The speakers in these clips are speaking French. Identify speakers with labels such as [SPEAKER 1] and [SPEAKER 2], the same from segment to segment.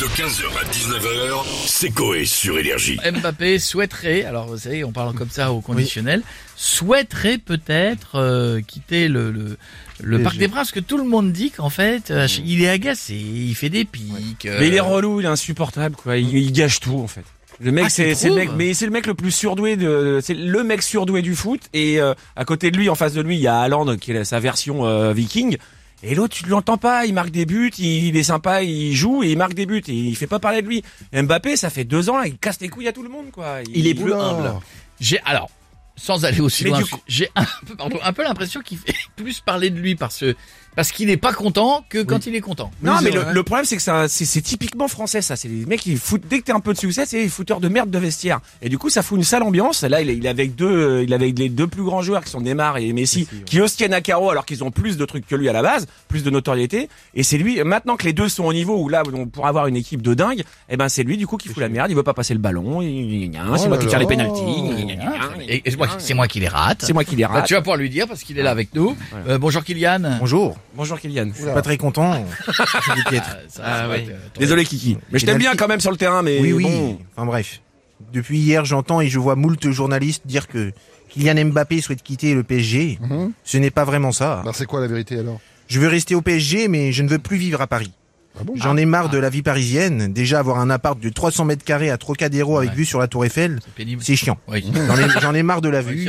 [SPEAKER 1] De 15h à 19h, c'est Coé sur Énergie.
[SPEAKER 2] Mbappé souhaiterait, alors vous savez, on parle comme ça au conditionnel, souhaiterait peut-être euh, quitter le, le, le Parc des Princes, parce que tout le monde dit qu'en fait, euh, il est agacé, il fait des pics. euh,
[SPEAKER 3] Mais il est relou, il est insupportable, quoi. Il, il gâche tout, en fait. Le mec,
[SPEAKER 2] Ah,
[SPEAKER 3] c'est
[SPEAKER 2] tu
[SPEAKER 3] c'est le mec,
[SPEAKER 2] trouves
[SPEAKER 3] mais c'est le mec le plus surdoué de, c'est le mec surdoué du foot. Et euh, à côté de lui, en face de lui, il y a Haaland qui est sa version euh, viking. Et l'autre, tu l'entends pas, il marque des buts, il, il est sympa, il joue et il marque des buts et il fait pas parler de lui. Mbappé, ça fait deux ans, là, il casse les couilles à tout le monde, quoi.
[SPEAKER 2] Il est plus
[SPEAKER 4] Oula.
[SPEAKER 2] humble. J'ai alors sans aller aussi
[SPEAKER 3] Mais
[SPEAKER 2] loin,
[SPEAKER 3] coup-
[SPEAKER 2] j'ai un peu, pardon, un peu l'impression qu'il fait plus parler de lui parce que parce qu'il est pas content que quand il est content.
[SPEAKER 3] Non,
[SPEAKER 4] Oui,
[SPEAKER 3] mais le, problème, c'est que ça, c'est, c'est typiquement français, ça. C'est les mecs qui foutent, dès que t'es un peu de succès, c'est les fouteurs de merde de vestiaire. Et du coup, ça fout une sale ambiance. Là, il est, il est avec deux, euh, il est avec les deux plus grands joueurs qui sont Neymar et Messi, qui eux se tiennent à carreau alors qu'ils ont plus de trucs que lui à la base, plus de notoriété. Et c'est lui, maintenant que les deux sont au niveau où là, on pourra avoir une équipe de dingue, eh ben, c'est lui, du coup, qui fout la merde. Il veut pas passer le ballon.
[SPEAKER 4] Oh
[SPEAKER 3] c'est moi qui tire les pénalties.
[SPEAKER 2] Et, et moi, c'est moi qui les rate.
[SPEAKER 3] C'est moi qui les
[SPEAKER 2] Bah,
[SPEAKER 3] rate.
[SPEAKER 2] tu vas pouvoir lui dire parce qu'il est là avec nous. Euh, bonjour Kylian.
[SPEAKER 4] Bonjour.
[SPEAKER 3] Bonjour, Kylian.
[SPEAKER 4] Je suis pas très content. Je suis des piètres.
[SPEAKER 2] Ça,
[SPEAKER 3] Ah,
[SPEAKER 2] va
[SPEAKER 3] ouais.
[SPEAKER 2] euh,
[SPEAKER 3] Désolé, Kiki. Mais je t'aime bien quand même sur le terrain, mais
[SPEAKER 4] Oui, oui.
[SPEAKER 3] bon.
[SPEAKER 4] Enfin bref. Depuis hier, j'entends et je vois moult journalistes dire que Kylian Mbappé souhaite quitter le PSG.
[SPEAKER 5] Mhm.
[SPEAKER 4] Ce n'est pas vraiment ça.
[SPEAKER 5] Bah, c'est quoi la vérité alors?
[SPEAKER 4] Je veux rester au PSG, mais je ne veux plus vivre à Paris.
[SPEAKER 5] Ah bon
[SPEAKER 4] J'en ai marre de la vie parisienne. Déjà, avoir un appart de 300 mètres carrés à Trocadéro avec
[SPEAKER 2] Ouais.
[SPEAKER 4] vue sur la Tour Eiffel,
[SPEAKER 2] C'est
[SPEAKER 4] chiant.
[SPEAKER 2] Oui.
[SPEAKER 4] J'en ai, marre de la vue.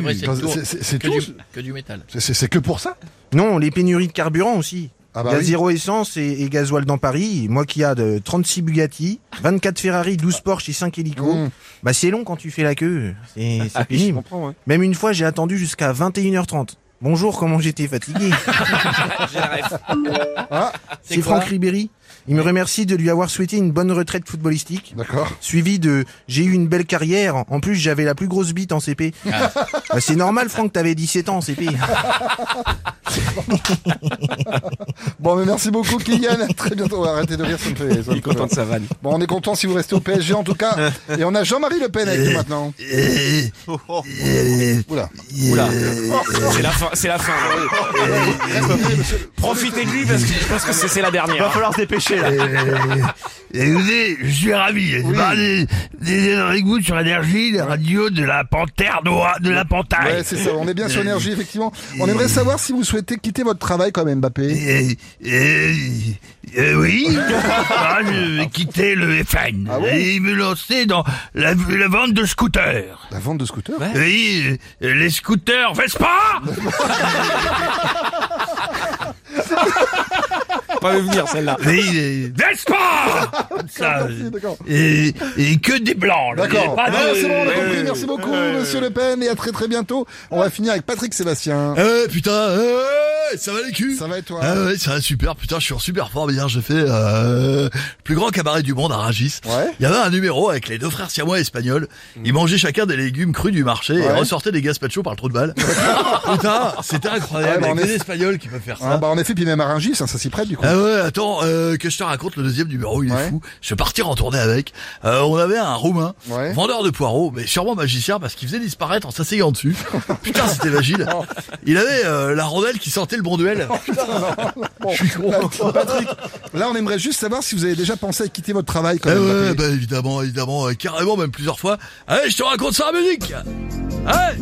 [SPEAKER 2] c'est que, que du métal.
[SPEAKER 5] C'est- que pour ça?
[SPEAKER 4] Non, les pénuries de carburant aussi.
[SPEAKER 5] Ah bah
[SPEAKER 4] Il y a
[SPEAKER 5] oui.
[SPEAKER 4] zéro essence et, et gasoil dans Paris. Moi qui a de 36 Bugatti, 24 Ferrari, 12 Porsche et 5 hélicos.
[SPEAKER 5] Mmh.
[SPEAKER 4] Bah c'est long quand tu fais la queue. C'est
[SPEAKER 3] Ah,
[SPEAKER 4] pénible.
[SPEAKER 3] comprends, ouais.
[SPEAKER 4] Même une fois, j'ai attendu jusqu'à 21h30. Bonjour, comment j'étais fatigué.
[SPEAKER 2] C'est
[SPEAKER 4] C'est Franck Ribéry. Il me remercie de lui avoir souhaité une bonne retraite footballistique.
[SPEAKER 5] D'accord.
[SPEAKER 4] Suivi de j'ai eu une belle carrière. En plus, j'avais la plus grosse bite en CP.
[SPEAKER 2] Ah.
[SPEAKER 4] Bah, c'est normal, Franck, t'avais 17 ans en CP.
[SPEAKER 5] Bon, mais merci beaucoup, Kylian. Très bientôt. On va arrêter de rire, ça me fait. ça me
[SPEAKER 3] Il est content de sa vanne.
[SPEAKER 5] Bon, on est content si vous restez au PSG en tout cas. Et on a Jean-Marie Le Pen avec nous maintenant. Oula.
[SPEAKER 3] Oula. C'est la fin, c'est la fin. Profitez de lui parce que je pense que c'est la dernière. Va falloir se dépêcher là.
[SPEAKER 6] Écoutez, je suis ravi parler des avec vous sur Énergie, la radio de la panthère noire, de la panthère.
[SPEAKER 5] Ouais, c'est ça. On est bien sur énergie, effectivement. On aimerait savoir si vous souhaitez quitter votre travail Mbappé.
[SPEAKER 6] Et, et- et oui, Ah, je vais quitter le FN
[SPEAKER 5] Ah
[SPEAKER 6] et me lancer dans la, la vente de scooters.
[SPEAKER 5] La vente de scooter
[SPEAKER 6] Oui, les scooters Vespa
[SPEAKER 3] Pas me venir celle-là.
[SPEAKER 6] Vespa Ça, et, et que des blancs. là.
[SPEAKER 5] D'accord.
[SPEAKER 6] Pas de-
[SPEAKER 5] c'est bon, on a compris. Merci beaucoup, monsieur Le Pen. Et à très très bientôt. On va finir avec Patrick Sébastien.
[SPEAKER 7] Eh putain, eh, ça va les culs
[SPEAKER 5] Ça va et toi
[SPEAKER 7] Ah ouais, ça va super, putain, je suis en super forme hier, j'ai fait euh, le plus grand cabaret du monde à Ragis.
[SPEAKER 5] Ouais.
[SPEAKER 7] Il y avait un numéro avec les deux frères siamois espagnols. Ils mangeaient chacun des légumes crus du marché et
[SPEAKER 5] Ouais.
[SPEAKER 7] ressortaient des gazpachos par le trou de balle. putain, c'était incroyable.
[SPEAKER 5] Ouais, bah, on
[SPEAKER 7] que
[SPEAKER 5] est-
[SPEAKER 7] des espagnols qui peuvent faire ça.
[SPEAKER 5] Ah, bah en effet, puis même à Rungis, hein, ça s'y prête du coup.
[SPEAKER 7] Ah ouais, attends, euh, que je te raconte le deuxième numéro, il est
[SPEAKER 5] Ouais.
[SPEAKER 7] fou. Je vais partir en tournée avec. Euh, on avait un roumain,
[SPEAKER 5] Ouais.
[SPEAKER 7] vendeur de poireaux, mais sûrement magicien parce qu'il faisait disparaître en s'asseyant dessus. Putain, c'était vagile. Il avait euh, la rondelle qui sentait le bon duel.
[SPEAKER 5] Bon,
[SPEAKER 7] Je suis con.
[SPEAKER 5] là, Patrick, là on aimerait juste savoir si vous avez déjà pensé à quitter votre travail comme
[SPEAKER 7] Eh ouais, bah évidemment, évidemment, euh, carrément, même plusieurs fois. Allez, je te raconte ça en musique Allez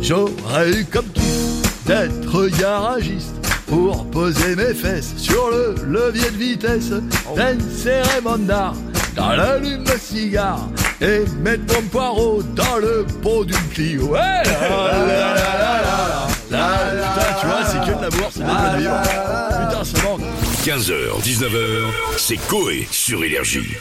[SPEAKER 7] J'aurais eu comme kiff d'être garagiste pour poser mes fesses sur le levier de vitesse d'insérer mon art dans l'allume de cigare et mettre mon poireau dans le pot d'une Clio. Ouais là, là, là, là, là, là, là, Putain, tu vois, c'est que de l'amour, c'est de la vivre. Putain, ça manque
[SPEAKER 1] 15h, 19h, c'est Coé sur Énergie.